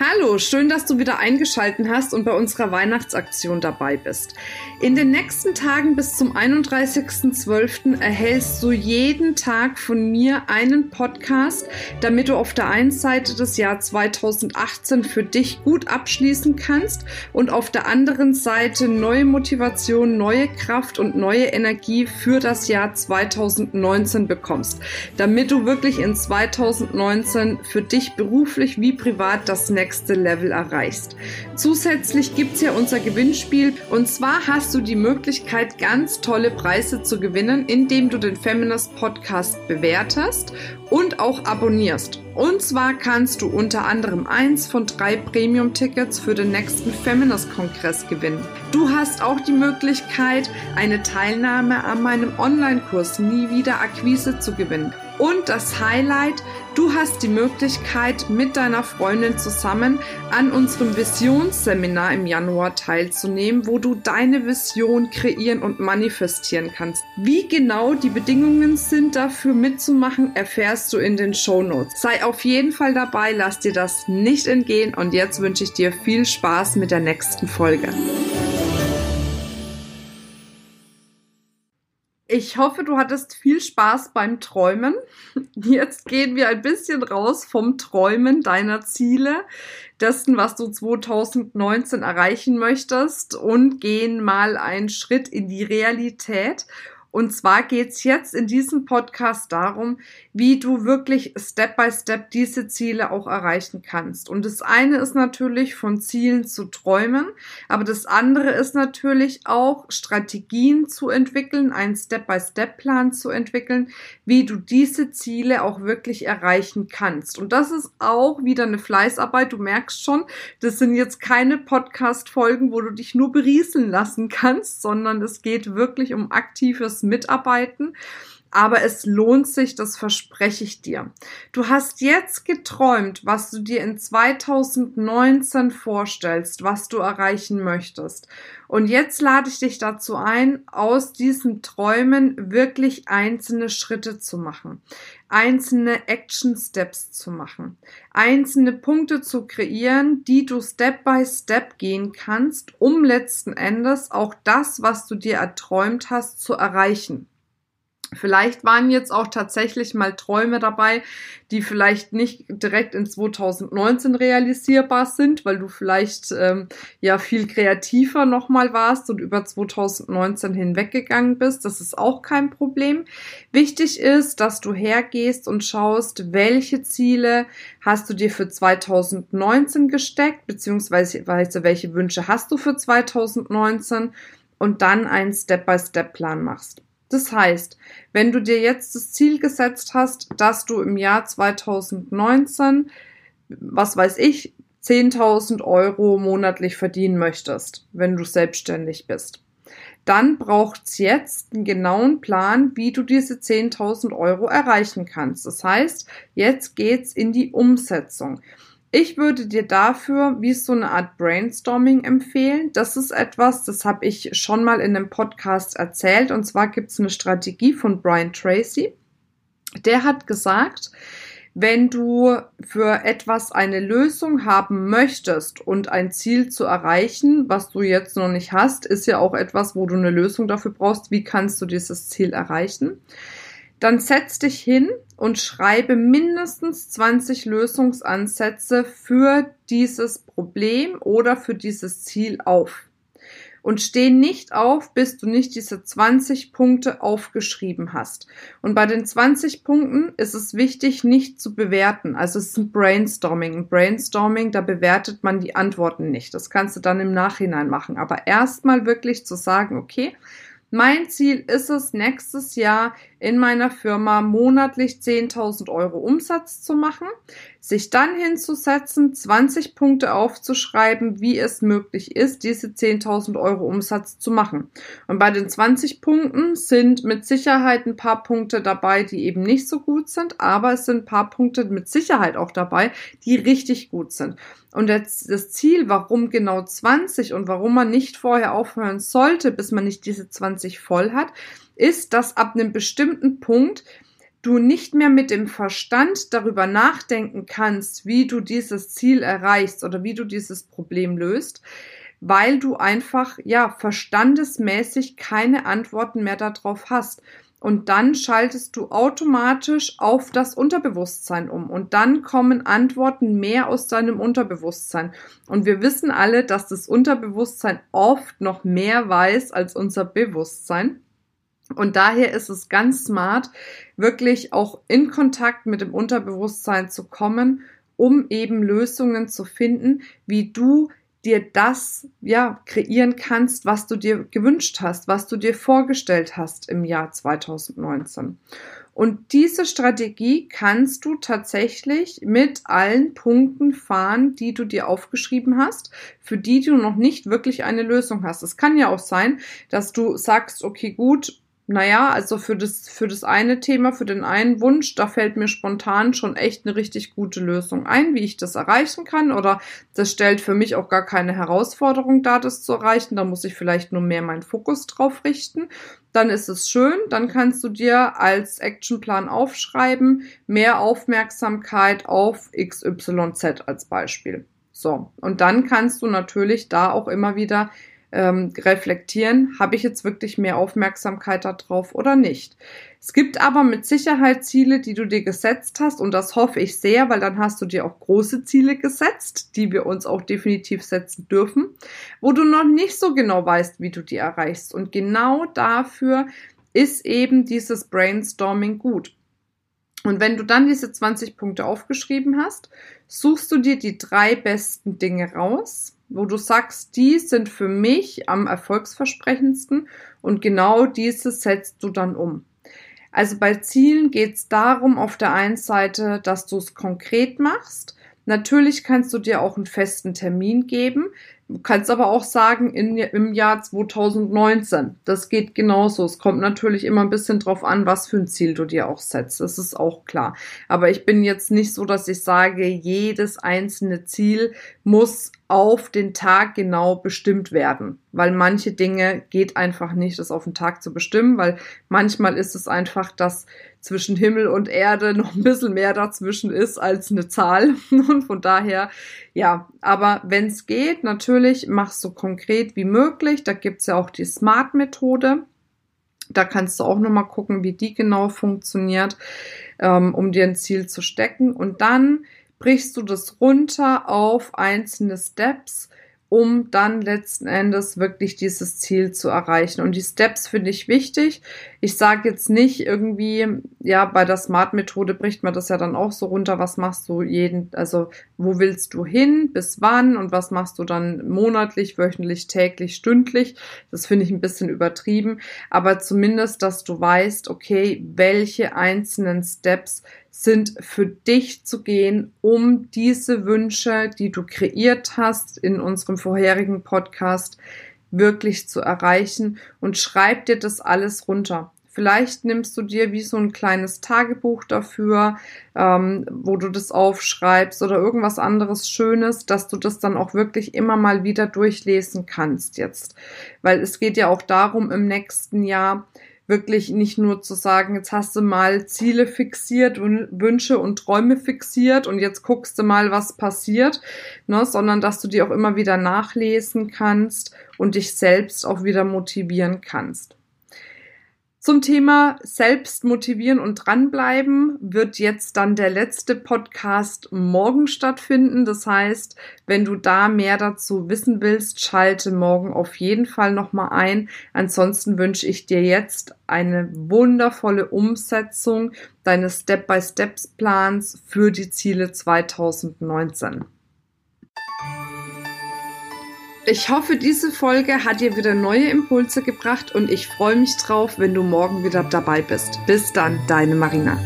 Hallo, schön, dass du wieder eingeschalten hast und bei unserer Weihnachtsaktion dabei bist. In den nächsten Tagen bis zum 31.12. erhältst du jeden Tag von mir einen Podcast, damit du auf der einen Seite das Jahr 2018 für dich gut abschließen kannst und auf der anderen Seite neue Motivation, neue Kraft und neue Energie für das Jahr 2019 bekommst, damit du wirklich in 2019 für dich beruflich wie privat das nächste nächste Level erreichst. Zusätzlich gibt es ja unser Gewinnspiel und zwar hast du die Möglichkeit, ganz tolle Preise zu gewinnen, indem du den Feminist Podcast bewertest und auch abonnierst. Und zwar kannst du unter anderem eins von drei Premium-Tickets für den nächsten Feminist-Kongress gewinnen. Du hast auch die Möglichkeit, eine Teilnahme an meinem Online-Kurs Nie wieder Akquise zu gewinnen. Und das Highlight, du hast die Möglichkeit, mit deiner Freundin zusammen an unserem Visionsseminar im Januar teilzunehmen, wo du deine Vision kreieren und manifestieren kannst. Wie genau die Bedingungen sind dafür mitzumachen, erfährst du in den Show Notes. Sei auf jeden Fall dabei, lass dir das nicht entgehen und jetzt wünsche ich dir viel Spaß mit der nächsten Folge. Ich hoffe, du hattest viel Spaß beim Träumen. Jetzt gehen wir ein bisschen raus vom Träumen deiner Ziele, dessen, was du 2019 erreichen möchtest und gehen mal einen Schritt in die Realität und zwar geht's jetzt in diesem Podcast darum, wie du wirklich Step by Step diese Ziele auch erreichen kannst. Und das eine ist natürlich von Zielen zu träumen, aber das andere ist natürlich auch Strategien zu entwickeln, einen Step by Step Plan zu entwickeln, wie du diese Ziele auch wirklich erreichen kannst. Und das ist auch wieder eine Fleißarbeit. Du merkst schon, das sind jetzt keine Podcast Folgen, wo du dich nur berieseln lassen kannst, sondern es geht wirklich um aktives mitarbeiten. Aber es lohnt sich, das verspreche ich dir. Du hast jetzt geträumt, was du dir in 2019 vorstellst, was du erreichen möchtest. Und jetzt lade ich dich dazu ein, aus diesen Träumen wirklich einzelne Schritte zu machen, einzelne Action Steps zu machen, einzelne Punkte zu kreieren, die du Step by Step gehen kannst, um letzten Endes auch das, was du dir erträumt hast, zu erreichen. Vielleicht waren jetzt auch tatsächlich mal Träume dabei, die vielleicht nicht direkt in 2019 realisierbar sind, weil du vielleicht ähm, ja viel kreativer nochmal warst und über 2019 hinweggegangen bist. Das ist auch kein Problem. Wichtig ist, dass du hergehst und schaust, welche Ziele hast du dir für 2019 gesteckt, beziehungsweise welche Wünsche hast du für 2019 und dann einen Step-by-Step-Plan machst. Das heißt, wenn du dir jetzt das Ziel gesetzt hast, dass du im Jahr 2019, was weiß ich, 10.000 Euro monatlich verdienen möchtest, wenn du selbstständig bist, dann braucht's jetzt einen genauen Plan, wie du diese 10.000 Euro erreichen kannst. Das heißt, jetzt geht's in die Umsetzung. Ich würde dir dafür wie so eine Art Brainstorming empfehlen. Das ist etwas, das habe ich schon mal in einem Podcast erzählt. Und zwar gibt es eine Strategie von Brian Tracy. Der hat gesagt, wenn du für etwas eine Lösung haben möchtest und ein Ziel zu erreichen, was du jetzt noch nicht hast, ist ja auch etwas, wo du eine Lösung dafür brauchst. Wie kannst du dieses Ziel erreichen? Dann setz dich hin und schreibe mindestens 20 Lösungsansätze für dieses Problem oder für dieses Ziel auf. Und steh nicht auf, bis du nicht diese 20 Punkte aufgeschrieben hast. Und bei den 20 Punkten ist es wichtig, nicht zu bewerten. Also es ist ein Brainstorming. Ein Brainstorming, da bewertet man die Antworten nicht. Das kannst du dann im Nachhinein machen. Aber erstmal wirklich zu sagen, okay, mein Ziel ist es, nächstes Jahr in meiner Firma monatlich 10.000 Euro Umsatz zu machen, sich dann hinzusetzen, 20 Punkte aufzuschreiben, wie es möglich ist, diese 10.000 Euro Umsatz zu machen. Und bei den 20 Punkten sind mit Sicherheit ein paar Punkte dabei, die eben nicht so gut sind, aber es sind ein paar Punkte mit Sicherheit auch dabei, die richtig gut sind. Und das Ziel, warum genau 20 und warum man nicht vorher aufhören sollte, bis man nicht diese 20 voll hat, ist, dass ab einem bestimmten Punkt du nicht mehr mit dem Verstand darüber nachdenken kannst, wie du dieses Ziel erreichst oder wie du dieses Problem löst, weil du einfach, ja, verstandesmäßig keine Antworten mehr darauf hast. Und dann schaltest du automatisch auf das Unterbewusstsein um. Und dann kommen Antworten mehr aus deinem Unterbewusstsein. Und wir wissen alle, dass das Unterbewusstsein oft noch mehr weiß als unser Bewusstsein. Und daher ist es ganz smart, wirklich auch in Kontakt mit dem Unterbewusstsein zu kommen, um eben Lösungen zu finden, wie du dir das ja kreieren kannst, was du dir gewünscht hast, was du dir vorgestellt hast im Jahr 2019. Und diese Strategie kannst du tatsächlich mit allen Punkten fahren, die du dir aufgeschrieben hast, für die du noch nicht wirklich eine Lösung hast. Es kann ja auch sein, dass du sagst, okay, gut, naja, also für das, für das eine Thema, für den einen Wunsch, da fällt mir spontan schon echt eine richtig gute Lösung ein, wie ich das erreichen kann. Oder das stellt für mich auch gar keine Herausforderung dar, das zu erreichen. Da muss ich vielleicht nur mehr meinen Fokus drauf richten. Dann ist es schön, dann kannst du dir als Actionplan aufschreiben, mehr Aufmerksamkeit auf XYZ als Beispiel. So, und dann kannst du natürlich da auch immer wieder ähm, reflektieren, habe ich jetzt wirklich mehr Aufmerksamkeit darauf oder nicht. Es gibt aber mit Sicherheit Ziele, die du dir gesetzt hast und das hoffe ich sehr, weil dann hast du dir auch große Ziele gesetzt, die wir uns auch definitiv setzen dürfen, wo du noch nicht so genau weißt, wie du die erreichst. Und genau dafür ist eben dieses Brainstorming gut. Und wenn du dann diese 20 Punkte aufgeschrieben hast, suchst du dir die drei besten Dinge raus, wo du sagst, die sind für mich am erfolgsversprechendsten und genau diese setzt du dann um. Also bei Zielen geht es darum, auf der einen Seite, dass du es konkret machst. Natürlich kannst du dir auch einen festen Termin geben. Du kannst aber auch sagen, in, im Jahr 2019. Das geht genauso. Es kommt natürlich immer ein bisschen drauf an, was für ein Ziel du dir auch setzt. Das ist auch klar. Aber ich bin jetzt nicht so, dass ich sage, jedes einzelne Ziel muss auf den Tag genau bestimmt werden, weil manche Dinge geht einfach nicht, das auf den Tag zu bestimmen, weil manchmal ist es einfach, dass zwischen Himmel und Erde noch ein bisschen mehr dazwischen ist als eine Zahl. Und von daher, ja, aber wenn es geht, natürlich mach so konkret wie möglich, da gibt's ja auch die Smart-Methode, da kannst du auch nochmal gucken, wie die genau funktioniert, ähm, um dir ein Ziel zu stecken. Und dann brichst du das runter auf einzelne Steps um dann letzten Endes wirklich dieses Ziel zu erreichen. Und die Steps finde ich wichtig. Ich sage jetzt nicht irgendwie, ja, bei der Smart-Methode bricht man das ja dann auch so runter, was machst du jeden, also wo willst du hin, bis wann und was machst du dann monatlich, wöchentlich, täglich, stündlich. Das finde ich ein bisschen übertrieben, aber zumindest, dass du weißt, okay, welche einzelnen Steps sind für dich zu gehen, um diese Wünsche, die du kreiert hast in unserem vorherigen Podcast, wirklich zu erreichen und schreib dir das alles runter. Vielleicht nimmst du dir wie so ein kleines Tagebuch dafür, ähm, wo du das aufschreibst oder irgendwas anderes Schönes, dass du das dann auch wirklich immer mal wieder durchlesen kannst jetzt. Weil es geht ja auch darum, im nächsten Jahr wirklich nicht nur zu sagen, jetzt hast du mal Ziele fixiert und Wünsche und Träume fixiert und jetzt guckst du mal, was passiert, ne, sondern dass du die auch immer wieder nachlesen kannst und dich selbst auch wieder motivieren kannst. Zum Thema selbst motivieren und dranbleiben wird jetzt dann der letzte Podcast morgen stattfinden. Das heißt, wenn du da mehr dazu wissen willst, schalte morgen auf jeden Fall nochmal ein. Ansonsten wünsche ich dir jetzt eine wundervolle Umsetzung deines Step-by-Steps-Plans für die Ziele 2019. Ich hoffe, diese Folge hat dir wieder neue Impulse gebracht und ich freue mich drauf, wenn du morgen wieder dabei bist. Bis dann, deine Marina.